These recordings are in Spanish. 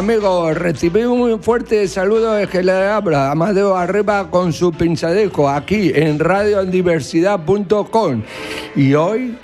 amigos, recibí un fuerte saludo de que le habla Amadeo Arriba con su pinchadeco aquí en radiodiversidad.com. Y hoy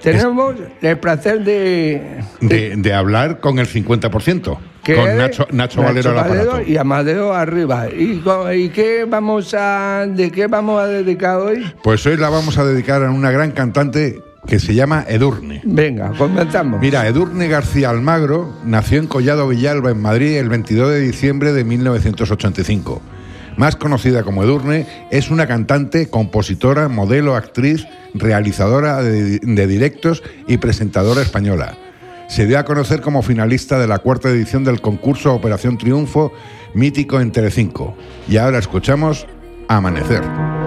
tenemos el placer de, de, de hablar con el 50%. que Con Nacho, Nacho, Valero al aparato. y Amadeo Arriba. ¿Y, y qué vamos a, de qué vamos a dedicar hoy? Pues hoy la vamos a dedicar a una gran cantante que se llama Edurne. Venga, comenzamos. Mira, Edurne García Almagro nació en Collado Villalba, en Madrid, el 22 de diciembre de 1985. Más conocida como Edurne, es una cantante, compositora, modelo, actriz, realizadora de, de directos y presentadora española. Se dio a conocer como finalista de la cuarta edición del concurso Operación Triunfo, mítico en Telecinco. Y ahora escuchamos Amanecer.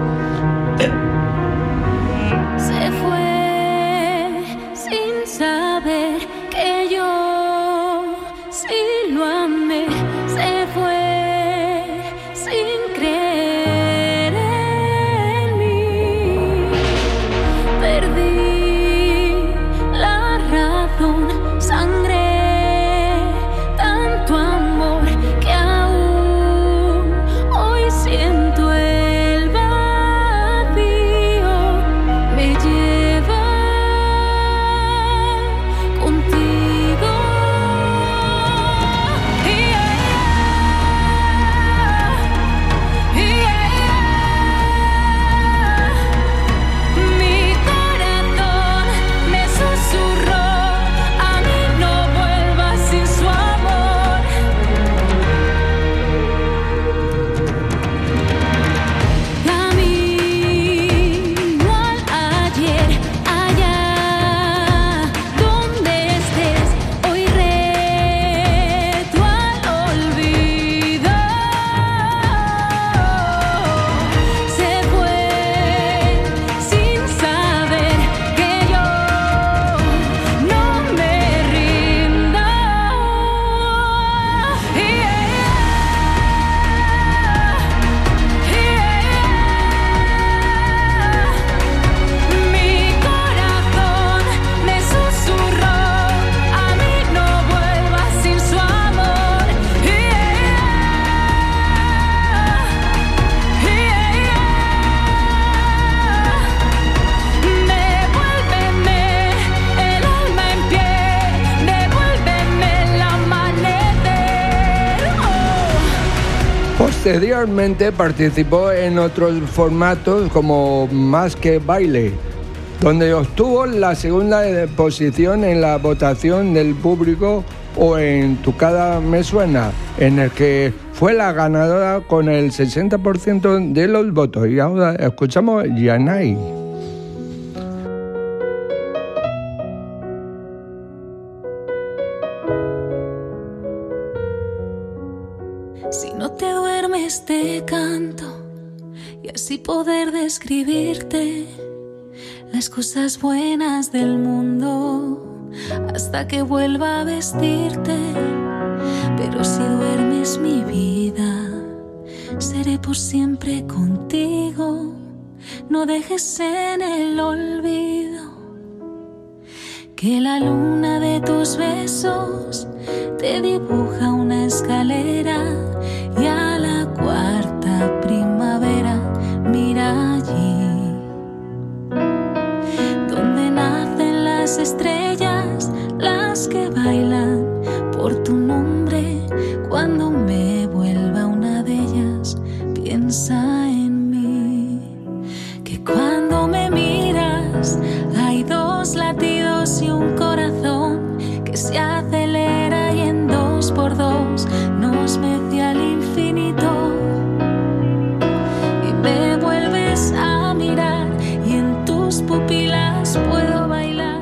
Posteriormente participó en otros formatos como Más que Baile, donde obtuvo la segunda posición en la votación del público o en Tu cara me suena, en el que fue la ganadora con el 60% de los votos. Y ahora escuchamos Yanai. Poder describirte las cosas buenas del mundo hasta que vuelva a vestirte. Pero si duermes mi vida, seré por siempre contigo. No dejes en el olvido que la luna de tus besos te dibuja una escalera y a la cuarta las estrellas, las que bailan por tu nombre. Cuando me vuelva una de ellas, piensa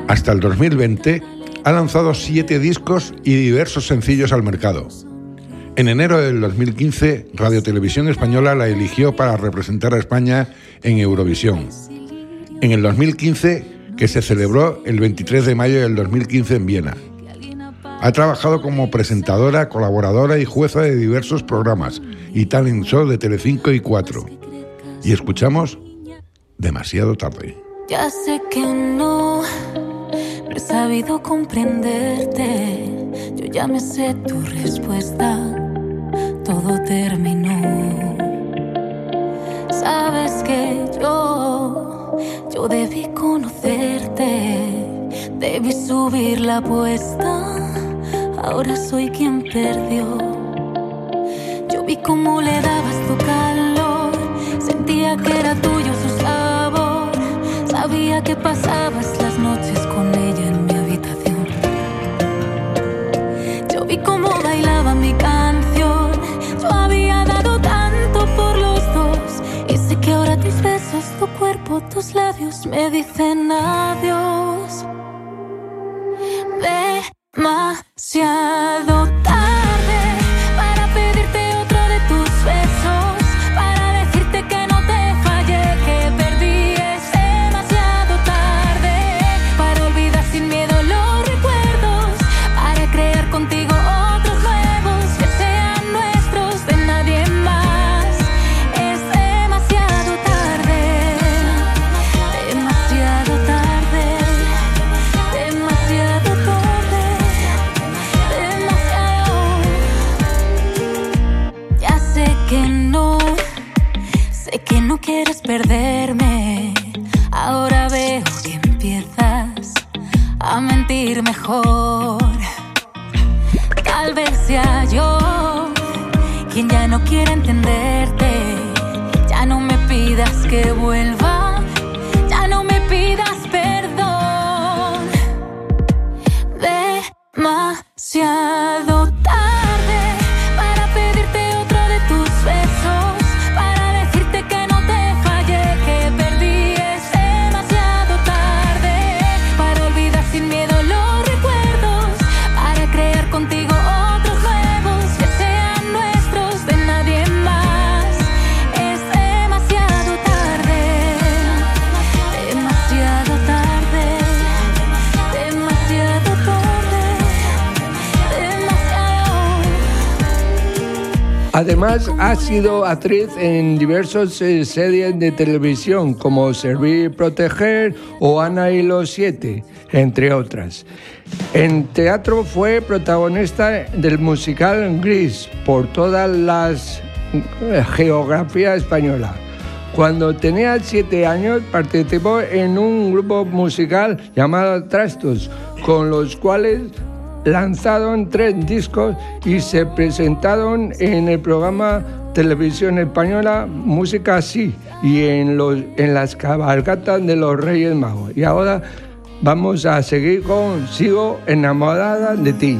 Hasta el 2020 ha lanzado siete discos y diversos sencillos al mercado. En enero del 2015, Radio Televisión Española la eligió para representar a España en Eurovisión. En el 2015, que se celebró el 23 de mayo del 2015 en Viena. Ha trabajado como presentadora, colaboradora y jueza de diversos programas y talent show de Telecinco y 4. Y escuchamos Demasiado tarde. Ya sé que no, he sabido comprenderte. Yo ya me sé tu respuesta, todo terminó. Sabes que yo, yo debí conocerte, debí subir la apuesta, ahora soy quien perdió. Yo vi cómo le dabas tu calor, sentía que era tuyo su sabor, sabía que pasabas las noches tus labios me dicen adiós. Demasiado que no quieres perderme. Ahora veo que empiezas a mentir mejor. Tal vez sea yo quien ya no quiere entenderte. Ya no me pidas que vuelva, Además, ha sido actriz en diversas eh, series de televisión como Servir y Proteger o Ana y los Siete, entre otras. En teatro fue protagonista del musical Gris por todas las eh, geografía española. Cuando tenía siete años participó en un grupo musical llamado Trastos, con los cuales lanzaron tres discos y se presentaron en el programa Televisión Española Música Así y en, los, en las cabalgatas de los Reyes Magos. Y ahora vamos a seguir con Sigo enamorada de ti.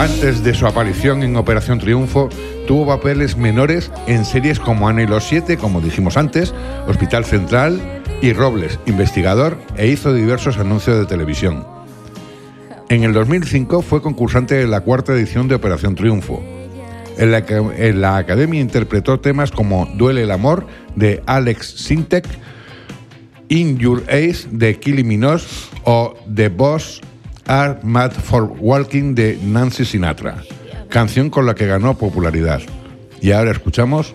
Antes de su aparición en Operación Triunfo, tuvo papeles menores en series como Ana y los Siete, como dijimos antes, Hospital Central y Robles, investigador, e hizo diversos anuncios de televisión. En el 2005 fue concursante de la cuarta edición de Operación Triunfo. En la, en la academia interpretó temas como Duele el amor de Alex Sintek In Your Ace de Kylie Minogue o The Boss Are Mad for Walking de Nancy Sinatra, canción con la que ganó popularidad. Y ahora escuchamos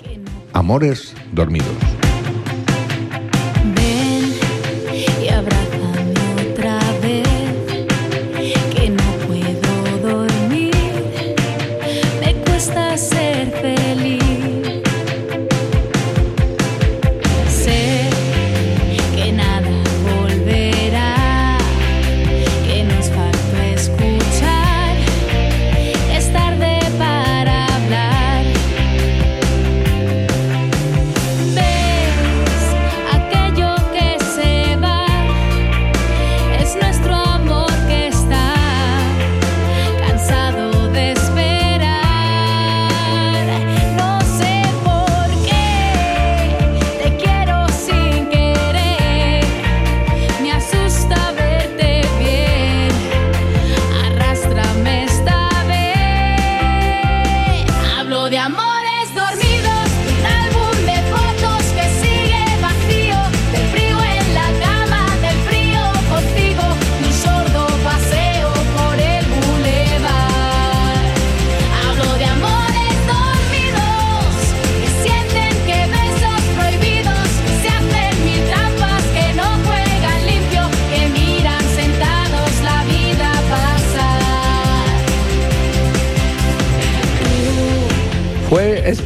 Amores Dormidos.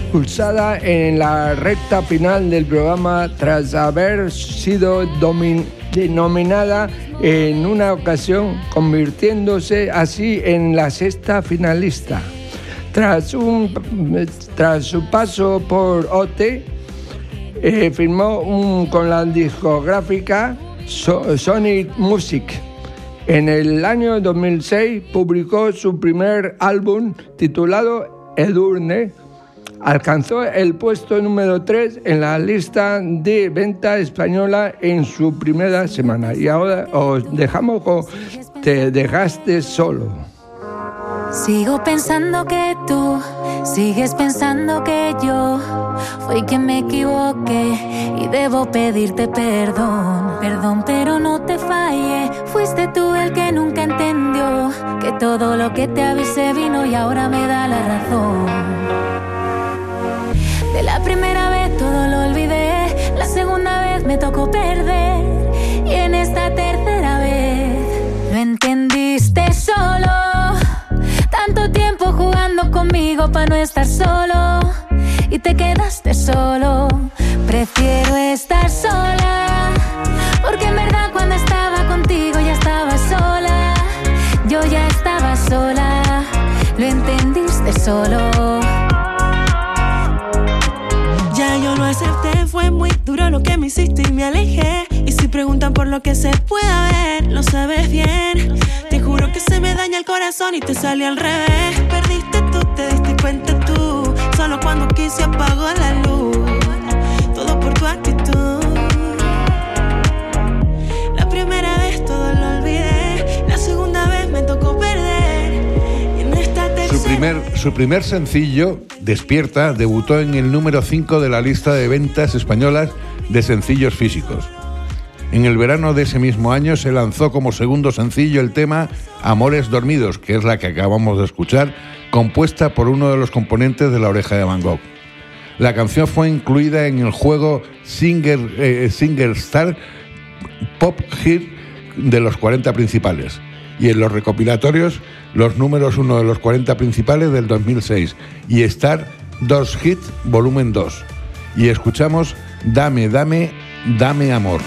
Expulsada en la recta final del programa tras haber sido denominada en una ocasión, convirtiéndose así en la sexta finalista. Tras, un, tras su paso por OT, eh, firmó con la discográfica Sonic Music. En el año 2006 publicó su primer álbum titulado Edurne, Alcanzó el puesto número 3 en la lista de venta española en su primera semana. Y ahora os dejamos con Te dejaste solo. Sigo pensando que tú sigues pensando que yo fui quien me equivoqué y debo pedirte perdón. Perdón, pero no te fallé. Fuiste tú el que nunca entendió que todo lo que te avisé vino y ahora me da la razón. Segunda vez me tocó perder y en esta tercera vez lo entendiste solo. Tanto tiempo jugando conmigo para no estar solo y te quedaste solo. Prefiero hiciste y me alejé. Y si preguntan por lo que se pueda ver, lo sabes bien. Te juro que se me daña el corazón y te sale al revés. Perdiste tú, te diste cuenta tú. Solo cuando quise apagó la luz. Todo por tu actitud. La primera vez todo lo olvidé. La segunda vez me tocó perder. Y en esta tercera... Su primer, su primer sencillo Despierta debutó en el número 5 de la lista de ventas españolas de sencillos físicos. En el verano de ese mismo año se lanzó como segundo sencillo el tema Amores Dormidos, que es la que acabamos de escuchar, compuesta por uno de los componentes de La Oreja de Van Gogh. La canción fue incluida en el juego Singer, eh, Singer Star Pop Hit de los 40 principales y en los recopilatorios los números uno de los 40 principales del 2006 y Star 2 Hit Volumen 2. Y escuchamos Dame, dame, dame amor.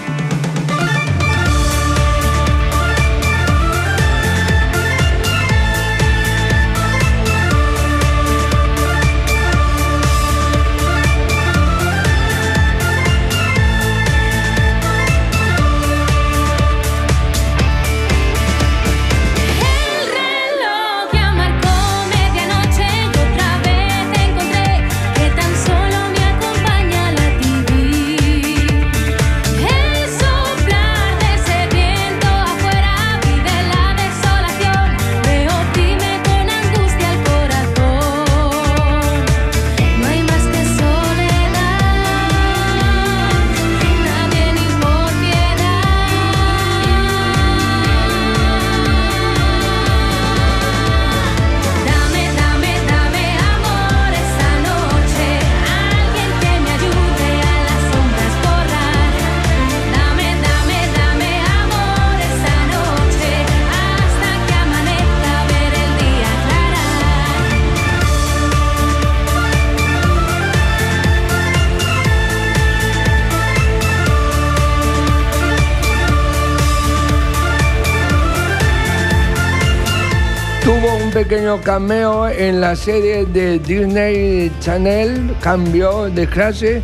Pequeño cameo en la serie de Disney Channel, cambió de clase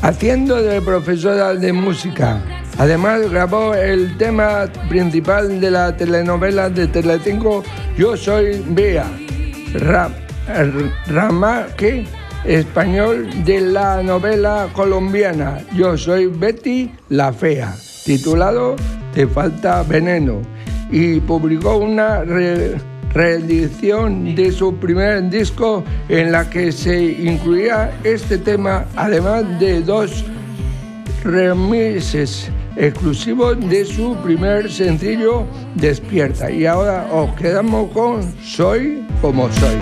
haciendo de profesora de música. Además grabó el tema principal de la telenovela de Telecinco Yo soy Bea, ramaje español de la novela colombiana Yo soy Betty la Fea, titulado Te falta veneno, y publicó una reedición de su primer disco en la que se incluía este tema, además de dos remixes exclusivos de su primer sencillo Despierta. Y ahora os quedamos con Soy como soy.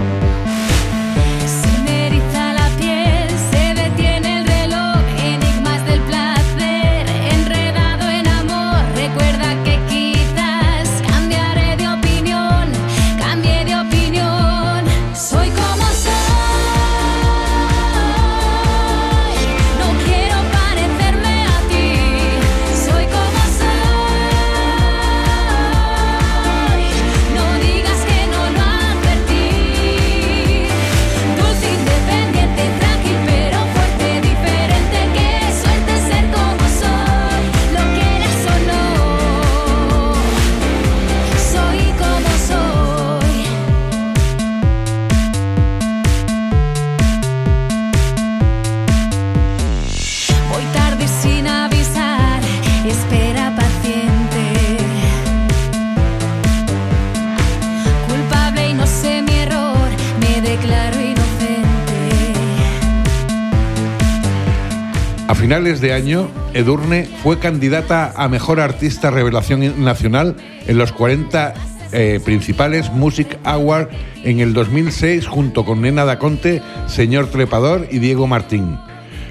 De año, Edurne fue candidata a Mejor Artista Revelación Nacional en los 40 eh, principales Music Award en el 2006 junto con Nena Daconte, Señor Trepador y Diego Martín,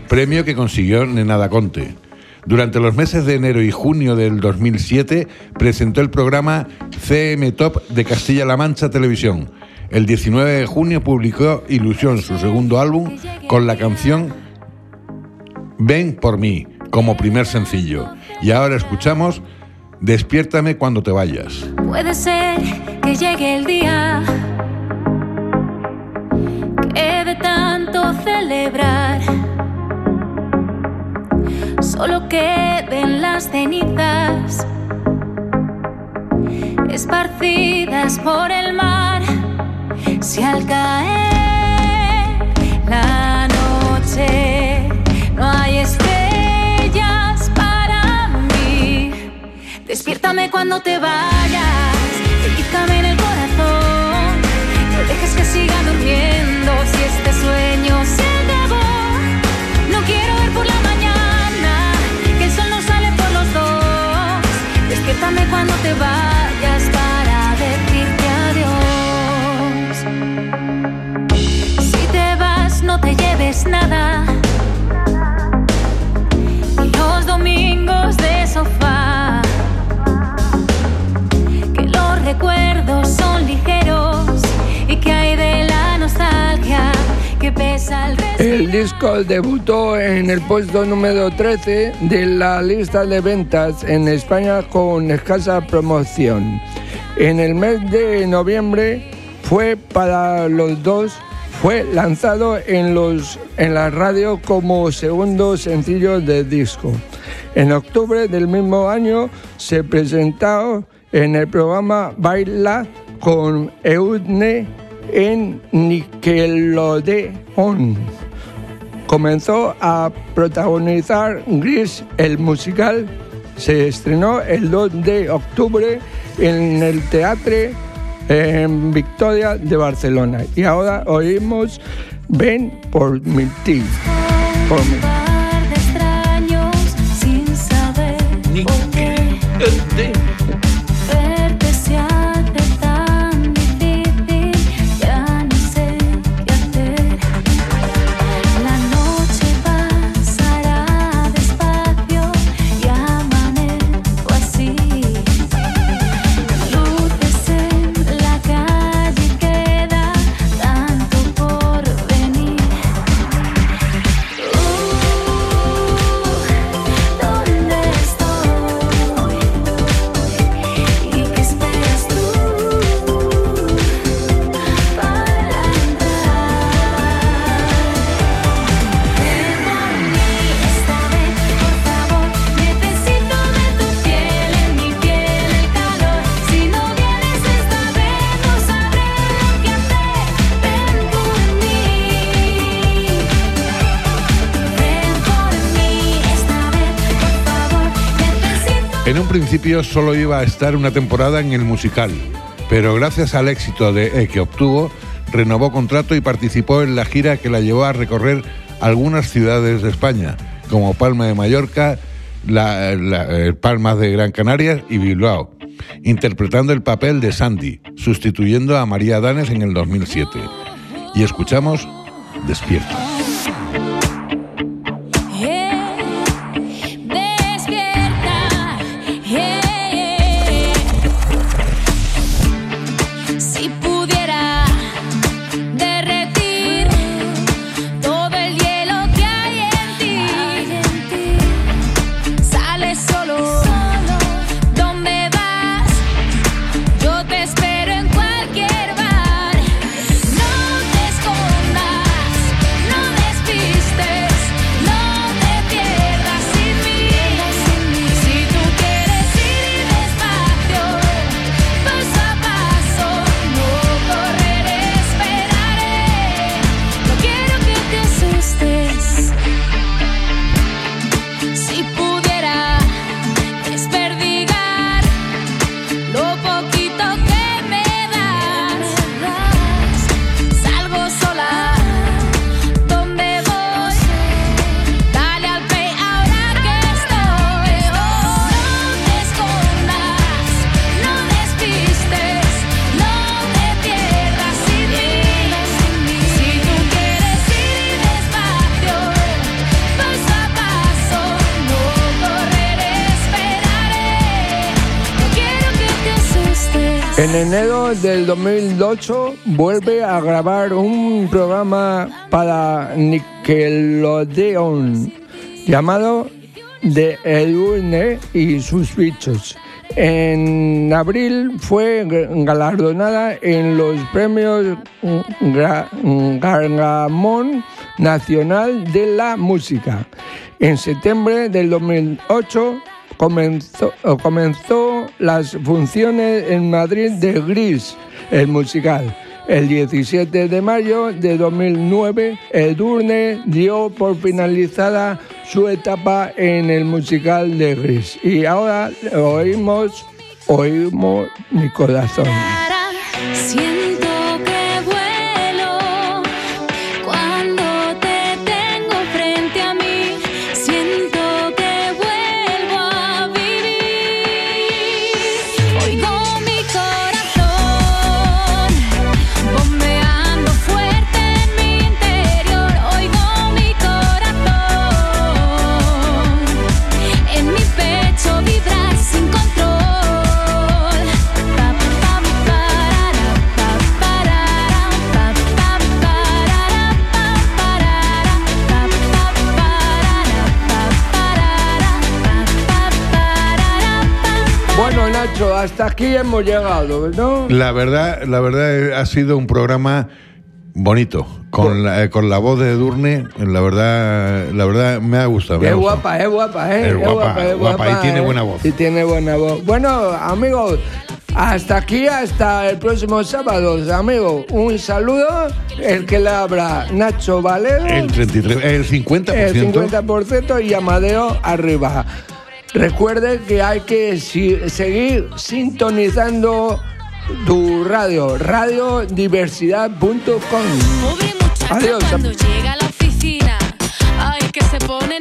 premio que consiguió Nena Daconte. Durante los meses de enero y junio del 2007 presentó el programa CM Top de Castilla-La Mancha Televisión. El 19 de junio publicó Ilusión, su segundo álbum, con la canción Ven por mí como primer sencillo. Y ahora escuchamos Despiértame cuando te vayas. Puede ser que llegue el día que de tanto celebrar solo queden las cenizas esparcidas por el mar. Si al caer la Despiértame cuando te vayas, quítame en el corazón. No dejes que siga durmiendo si este sueño se acabó. No quiero ver por la mañana que el sol no sale por los dos. Despiértame cuando te vayas disco debutó en el puesto número 13 de la lista de ventas en España con escasa promoción. En el mes de noviembre fue para los dos fue lanzado en, los, en la radio como segundo sencillo de disco. En octubre del mismo año se presentó en el programa Baila con Eudne en Nickelodeon comenzó a protagonizar Gris, el musical. Se estrenó el 2 de octubre en el Teatre en Victoria de Barcelona. Y ahora oímos Ven por mi ti. Por mí. Ni En un principio solo iba a estar una temporada en el musical, pero gracias al éxito de, que obtuvo, renovó contrato y participó en la gira que la llevó a recorrer algunas ciudades de España, como Palma de Mallorca, la, eh, Palmas de Gran Canaria y Bilbao, interpretando el papel de Sandy, sustituyendo a María Danes en el 2007. Y escuchamos Despierta. En enero del 2008 vuelve a grabar un programa para Nickelodeon llamado The Edurne y sus bichos. En abril fue galardonada en los premios Gargamón Nacional de la Música. En septiembre del 2008 comenzó, comenzó las funciones en Madrid de Gris, el musical. El 17 de mayo de 2009, Edurne dio por finalizada su etapa en el musical de Gris. Y ahora oímos, oímos mi corazón. Hasta aquí hemos llegado, ¿no? La verdad, la verdad ha sido un programa bonito. Con la, eh, con la voz de Durne, la verdad, la verdad me ha gustado. es guapa, es guapa, ¿eh? Es, guapa, es guapa, y tiene ¿eh? buena voz. Y tiene buena voz. Bueno, amigos, hasta aquí, hasta el próximo sábado, amigos. Un saludo, el que le habla Nacho Valero. El 33, el 50%. El 50% y Amadeo arriba. Recuerde que hay que seguir sintonizando tu radio, radiodiversidad.com. Adiós. Cuando llega a la oficina, ay, que se pone